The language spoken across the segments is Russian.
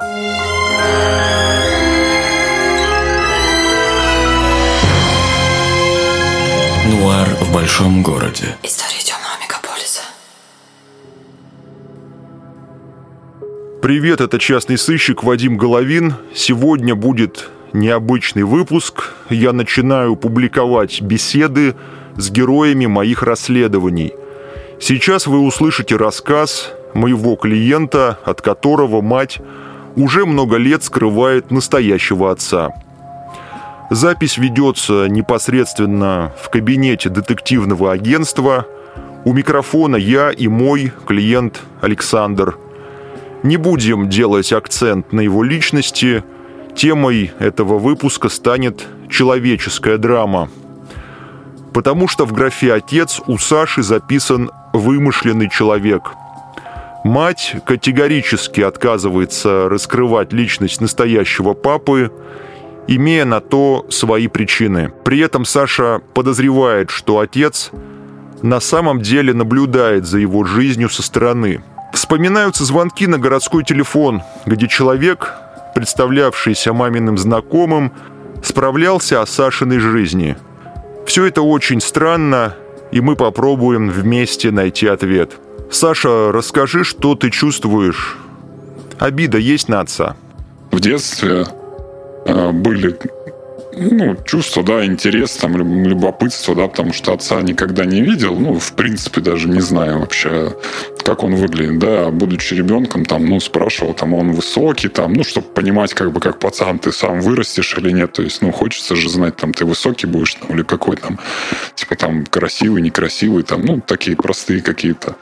Нуар в большом городе. История темного мегаполиса. Привет, это частный сыщик Вадим Головин. Сегодня будет необычный выпуск. Я начинаю публиковать беседы с героями моих расследований. Сейчас вы услышите рассказ моего клиента, от которого мать уже много лет скрывает настоящего отца. Запись ведется непосредственно в кабинете детективного агентства. У микрофона я и мой клиент Александр. Не будем делать акцент на его личности. Темой этого выпуска станет человеческая драма. Потому что в графе «Отец» у Саши записан вымышленный человек – Мать категорически отказывается раскрывать личность настоящего папы, имея на то свои причины. При этом Саша подозревает, что отец на самом деле наблюдает за его жизнью со стороны. Вспоминаются звонки на городской телефон, где человек, представлявшийся маминым знакомым, справлялся о Сашиной жизни. Все это очень странно, и мы попробуем вместе найти ответ – Саша, расскажи, что ты чувствуешь? Обида есть на отца? В детстве э, были ну, чувство, да, интерес, там, любопытство, да, потому что отца никогда не видел, ну, в принципе, даже не знаю вообще, как он выглядит, да, будучи ребенком, там, ну, спрашивал, там, он высокий, там, ну, чтобы понимать, как бы, как пацан, ты сам вырастешь или нет, то есть, ну, хочется же знать, там, ты высокий будешь, там, или какой там, типа, там, красивый, некрасивый, там, ну, такие простые какие-то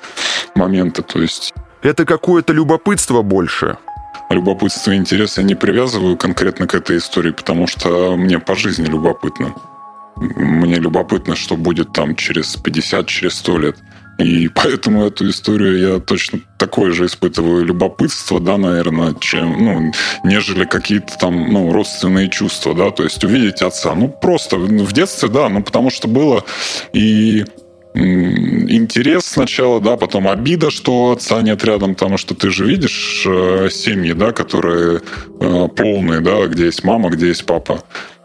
моменты, то есть... Это какое-то любопытство больше? Любопытство и интерес я не привязываю конкретно к этой истории, потому что мне по жизни любопытно. Мне любопытно, что будет там через 50, через 100 лет. И поэтому эту историю я точно такое же испытываю любопытство, да, наверное, чем, ну, нежели какие-то там, ну, родственные чувства, да, то есть увидеть отца. Ну, просто в детстве, да, ну, потому что было и интерес сначала, да, потом обида, что отца нет рядом, потому что ты же видишь э, семьи, да, которые э, полные, да, где есть мама, где есть папа.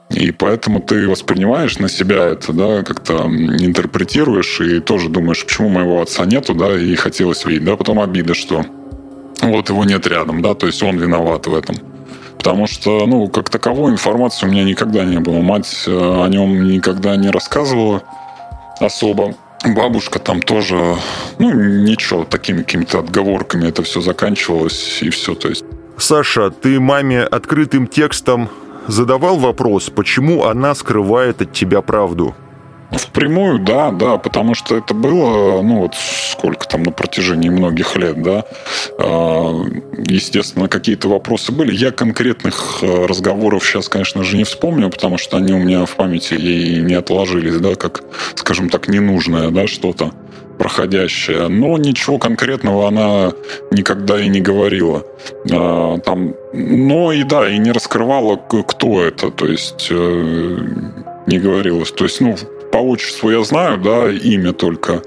И поэтому ты воспринимаешь на себя это, да, как-то интерпретируешь и тоже думаешь, почему моего отца нету, да, и хотелось видеть, да, потом обида, что вот его нет рядом, да, то есть он виноват в этом. Потому что, ну, как таковой информации у меня никогда не было. Мать э, о нем никогда не рассказывала особо. Бабушка там тоже, ну, ничего, такими какими-то отговорками это все заканчивалось, и все, то есть. Саша, ты маме открытым текстом задавал вопрос, почему она скрывает от тебя правду? Впрямую, да, да, потому что это было, ну вот сколько там на протяжении многих лет, да. А, естественно, какие-то вопросы были. Я конкретных э, разговоров сейчас, конечно же, не вспомню, потому что они у меня в памяти и не отложились, да, как, скажем так, ненужное, да, что-то проходящее. Но ничего конкретного она никогда и не говорила. А, там, но и да, и не раскрывала, кто это, то есть э, не говорилось. То есть, ну, по отчеству я знаю, да, имя только.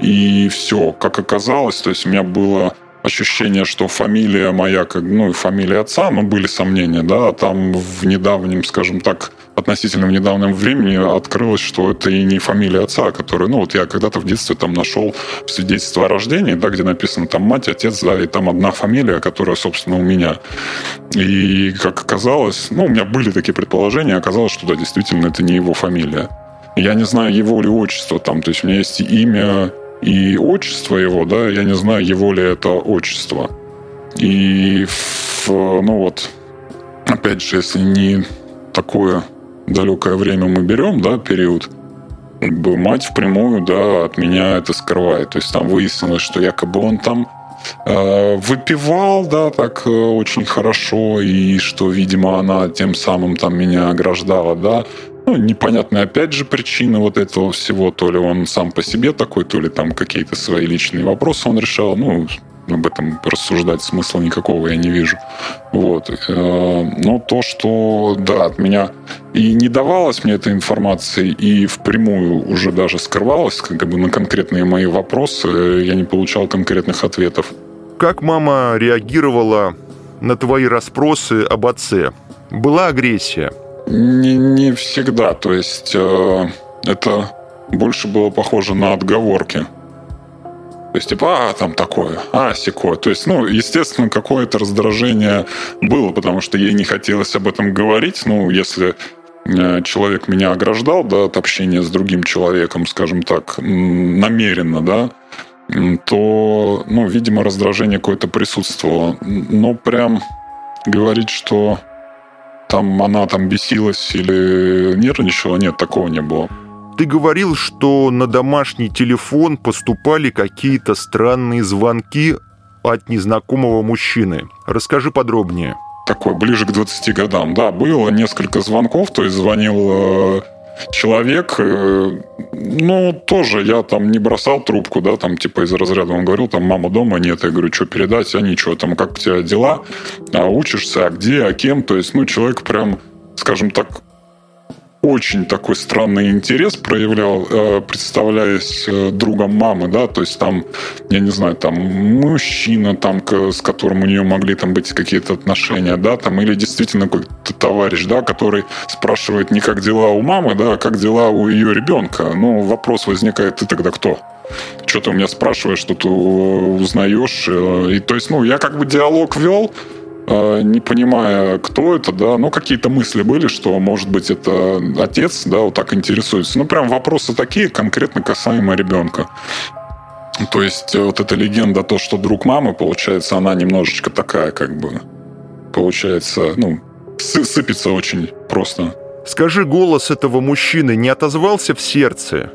И все, как оказалось, то есть у меня было ощущение, что фамилия моя, как, ну, и фамилия отца, но были сомнения, да, а там в недавнем, скажем так, относительно в недавнем времени открылось, что это и не фамилия отца, который, ну, вот я когда-то в детстве там нашел свидетельство о рождении, да, где написано там мать, отец, да, и там одна фамилия, которая, собственно, у меня. И, как оказалось, ну, у меня были такие предположения, оказалось, что, да, действительно, это не его фамилия. Я не знаю его ли отчество там, то есть у меня есть имя и отчество его, да, я не знаю, его ли это отчество. И, в, ну вот, опять же, если не такое далекое время мы берем, да, период, как бы мать впрямую, да, от меня это скрывает. То есть там выяснилось, что якобы он там э, выпивал, да, так э, очень хорошо, и что, видимо, она тем самым там меня ограждала, да, ну, непонятная опять же причина вот этого всего. То ли он сам по себе такой, то ли там какие-то свои личные вопросы он решал. Ну, об этом рассуждать смысла никакого я не вижу. Вот. Э, но то, что, да, от меня и не давалось мне этой информации, и впрямую уже даже скрывалось, как бы на конкретные мои вопросы, я не получал конкретных ответов. Как мама реагировала на твои расспросы об отце? Была агрессия? Не, не всегда. То есть э, это больше было похоже на отговорки. То есть, типа, а, там такое, а, секое. То есть, ну, естественно, какое-то раздражение было, потому что ей не хотелось об этом говорить. Ну, если э, человек меня ограждал, да, от общения с другим человеком, скажем так, намеренно, да, то, ну, видимо, раздражение какое-то присутствовало. Но прям говорить, что там она там бесилась или нервничала, нет, такого не было. Ты говорил, что на домашний телефон поступали какие-то странные звонки от незнакомого мужчины. Расскажи подробнее. Такой, ближе к 20 годам. Да, было несколько звонков, то есть звонил э, человек, э, ну, тоже я там не бросал трубку, да, там, типа, из разряда. Он говорил, там, мама дома нет, я говорю, что передать, а ничего, там, как у тебя дела, а учишься, а где, а кем, то есть, ну, человек прям, скажем так, очень такой странный интерес проявлял, э, представляясь э, другом мамы, да, то есть там, я не знаю, там мужчина, там, с которым у нее могли там быть какие-то отношения, да, там, или действительно какой-то товарищ, да, который спрашивает не как дела у мамы, да, а как дела у ее ребенка. Ну, вопрос возникает, ты тогда кто? Что ты у меня спрашиваешь, что ты узнаешь? Э, и то есть, ну, я как бы диалог вел, не понимая, кто это, да, ну, какие-то мысли были, что, может быть, это отец, да, вот так интересуется. Ну, прям вопросы такие, конкретно касаемо ребенка. То есть э, вот эта легенда, то, что друг мамы, получается, она немножечко такая, как бы, получается, ну, сыпется очень просто. Скажи, голос этого мужчины не отозвался в сердце?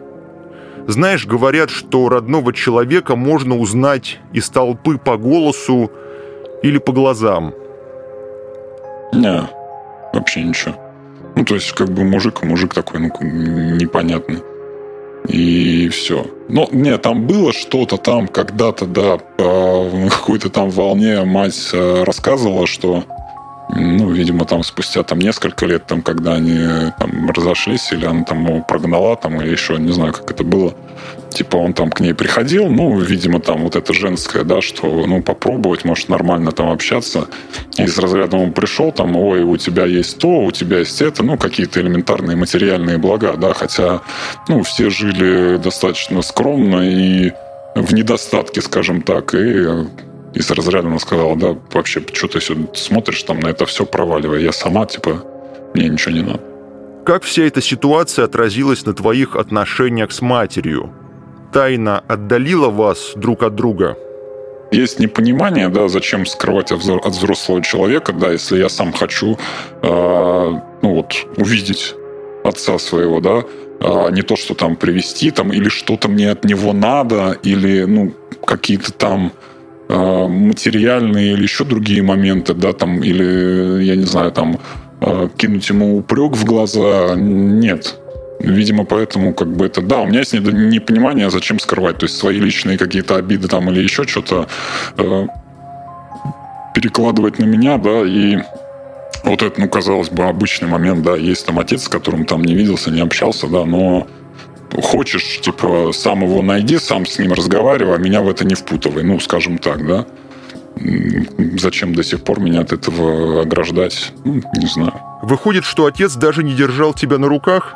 Знаешь, говорят, что родного человека можно узнать из толпы по голосу или по глазам – не, вообще ничего. Ну, то есть, как бы мужик, мужик такой, ну, непонятный. И все. Но нет, там было что-то там когда-то, да, по какой-то там волне мать э, рассказывала, что ну, видимо, там спустя там несколько лет, там, когда они там разошлись, или она там его прогнала, там, или еще, не знаю, как это было, типа он там к ней приходил, ну, видимо, там вот это женское, да, что, ну, попробовать, может, нормально там общаться. Из разряда он пришел, там, ой, у тебя есть то, у тебя есть это, ну, какие-то элементарные материальные блага, да, хотя, ну, все жили достаточно скромно и в недостатке, скажем так, и из разряда она сказала, да, вообще, что ты сюда смотришь там на это все проваливая. Я сама, типа, мне ничего не надо. Как вся эта ситуация отразилась на твоих отношениях с матерью? Тайна отдалила вас друг от друга? Есть непонимание, да, зачем скрывать от взрослого человека, да, если я сам хочу, э, ну вот, увидеть отца своего, да, а не то, что там привести, там, или что-то мне от него надо, или, ну, какие-то там материальные или еще другие моменты, да, там, или, я не знаю, там, э, кинуть ему упрек в глаза, нет. Видимо, поэтому как бы это... Да, у меня есть непонимание, зачем скрывать. То есть свои личные какие-то обиды там или еще что-то э, перекладывать на меня, да, и вот это, ну, казалось бы, обычный момент, да, есть там отец, с которым там не виделся, не общался, да, но хочешь, типа, сам его найди, сам с ним разговаривай, а меня в это не впутывай, ну, скажем так, да. Зачем до сих пор меня от этого ограждать? Ну, не знаю. Выходит, что отец даже не держал тебя на руках?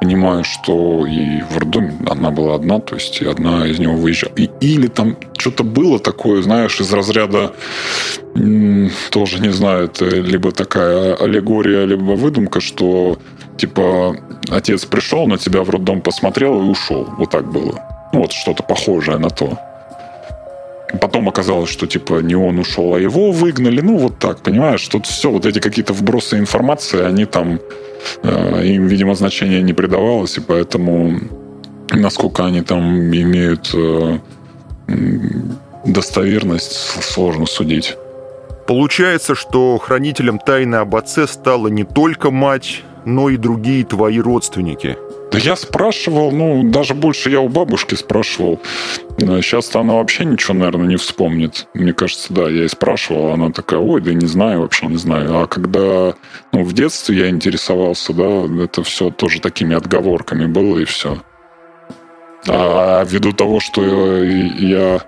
Понимаю, что и в роддоме она была одна, то есть одна из него выезжала. И, или там что-то было такое, знаешь, из разряда, тоже не знаю, это либо такая аллегория, либо выдумка, что типа отец пришел на тебя в роддом посмотрел и ушел. Вот так было. Ну, вот что-то похожее на то. Потом оказалось, что типа не он ушел, а его выгнали. Ну, вот так, понимаешь? Тут все, вот эти какие-то вбросы информации, они там, э, им, видимо, значения не придавалось, и поэтому насколько они там имеют э, достоверность, сложно судить. Получается, что хранителем тайны об отце стала не только мать, но и другие твои родственники? Да я спрашивал, ну, даже больше я у бабушки спрашивал. Сейчас-то она вообще ничего, наверное, не вспомнит. Мне кажется, да, я и спрашивал, она такая, ой, да не знаю, вообще не знаю. А когда, ну, в детстве я интересовался, да, это все тоже такими отговорками было, и все. А ввиду того, что я,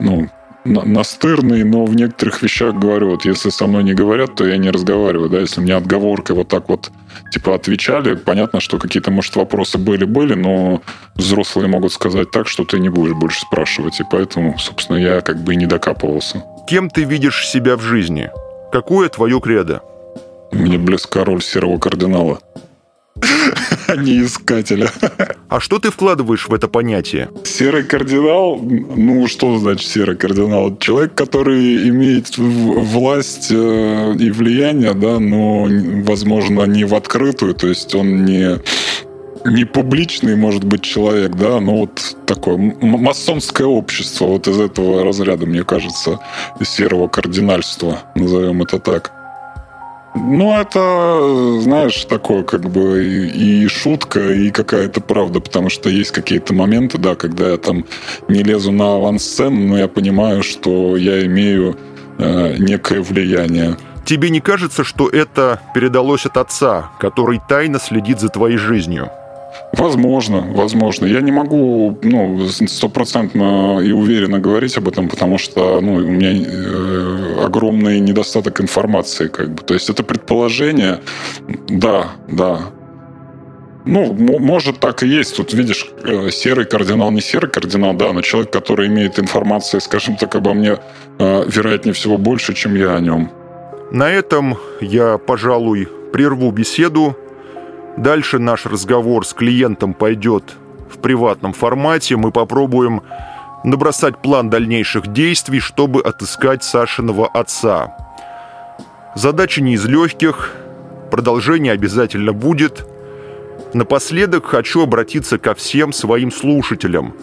ну, настырный, но в некоторых вещах говорю, вот если со мной не говорят, то я не разговариваю, да, если мне отговоркой вот так вот типа отвечали, понятно, что какие-то, может, вопросы были-были, но взрослые могут сказать так, что ты не будешь больше спрашивать, и поэтому, собственно, я как бы и не докапывался. Кем ты видишь себя в жизни? Какое твое кредо? Мне близка роль серого кардинала а не искателя. А что ты вкладываешь в это понятие? Серый кардинал, ну что значит серый кардинал? Человек, который имеет власть э, и влияние, да, но, возможно, не в открытую, то есть он не не публичный, может быть, человек, да, но вот такое масонское общество вот из этого разряда, мне кажется, серого кардинальства, назовем это так. Ну, это, знаешь, такое как бы и, шутка, и какая-то правда, потому что есть какие-то моменты, да, когда я там не лезу на авансцену, но я понимаю, что я имею э, некое влияние. Тебе не кажется, что это передалось от отца, который тайно следит за твоей жизнью? Возможно, возможно. Я не могу ну, стопроцентно и уверенно говорить об этом, потому что ну, у меня э, огромный недостаток информации. Как бы. То есть это предположение, да, да. Ну, может, так и есть. Тут, видишь, э, серый кардинал, не серый кардинал, да, но человек, который имеет информацию, скажем так, обо мне, э, вероятнее всего, больше, чем я о нем. На этом я, пожалуй, прерву беседу Дальше наш разговор с клиентом пойдет в приватном формате. Мы попробуем набросать план дальнейших действий, чтобы отыскать Сашиного отца. Задача не из легких, продолжение обязательно будет. Напоследок хочу обратиться ко всем своим слушателям.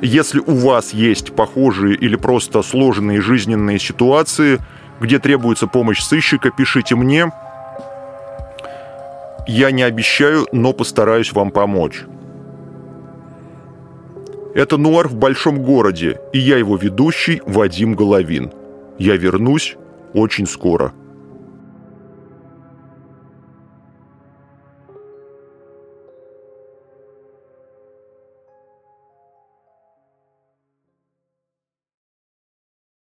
Если у вас есть похожие или просто сложенные жизненные ситуации, где требуется помощь сыщика, пишите мне – я не обещаю, но постараюсь вам помочь. Это «Нуар в большом городе», и я его ведущий Вадим Головин. Я вернусь очень скоро.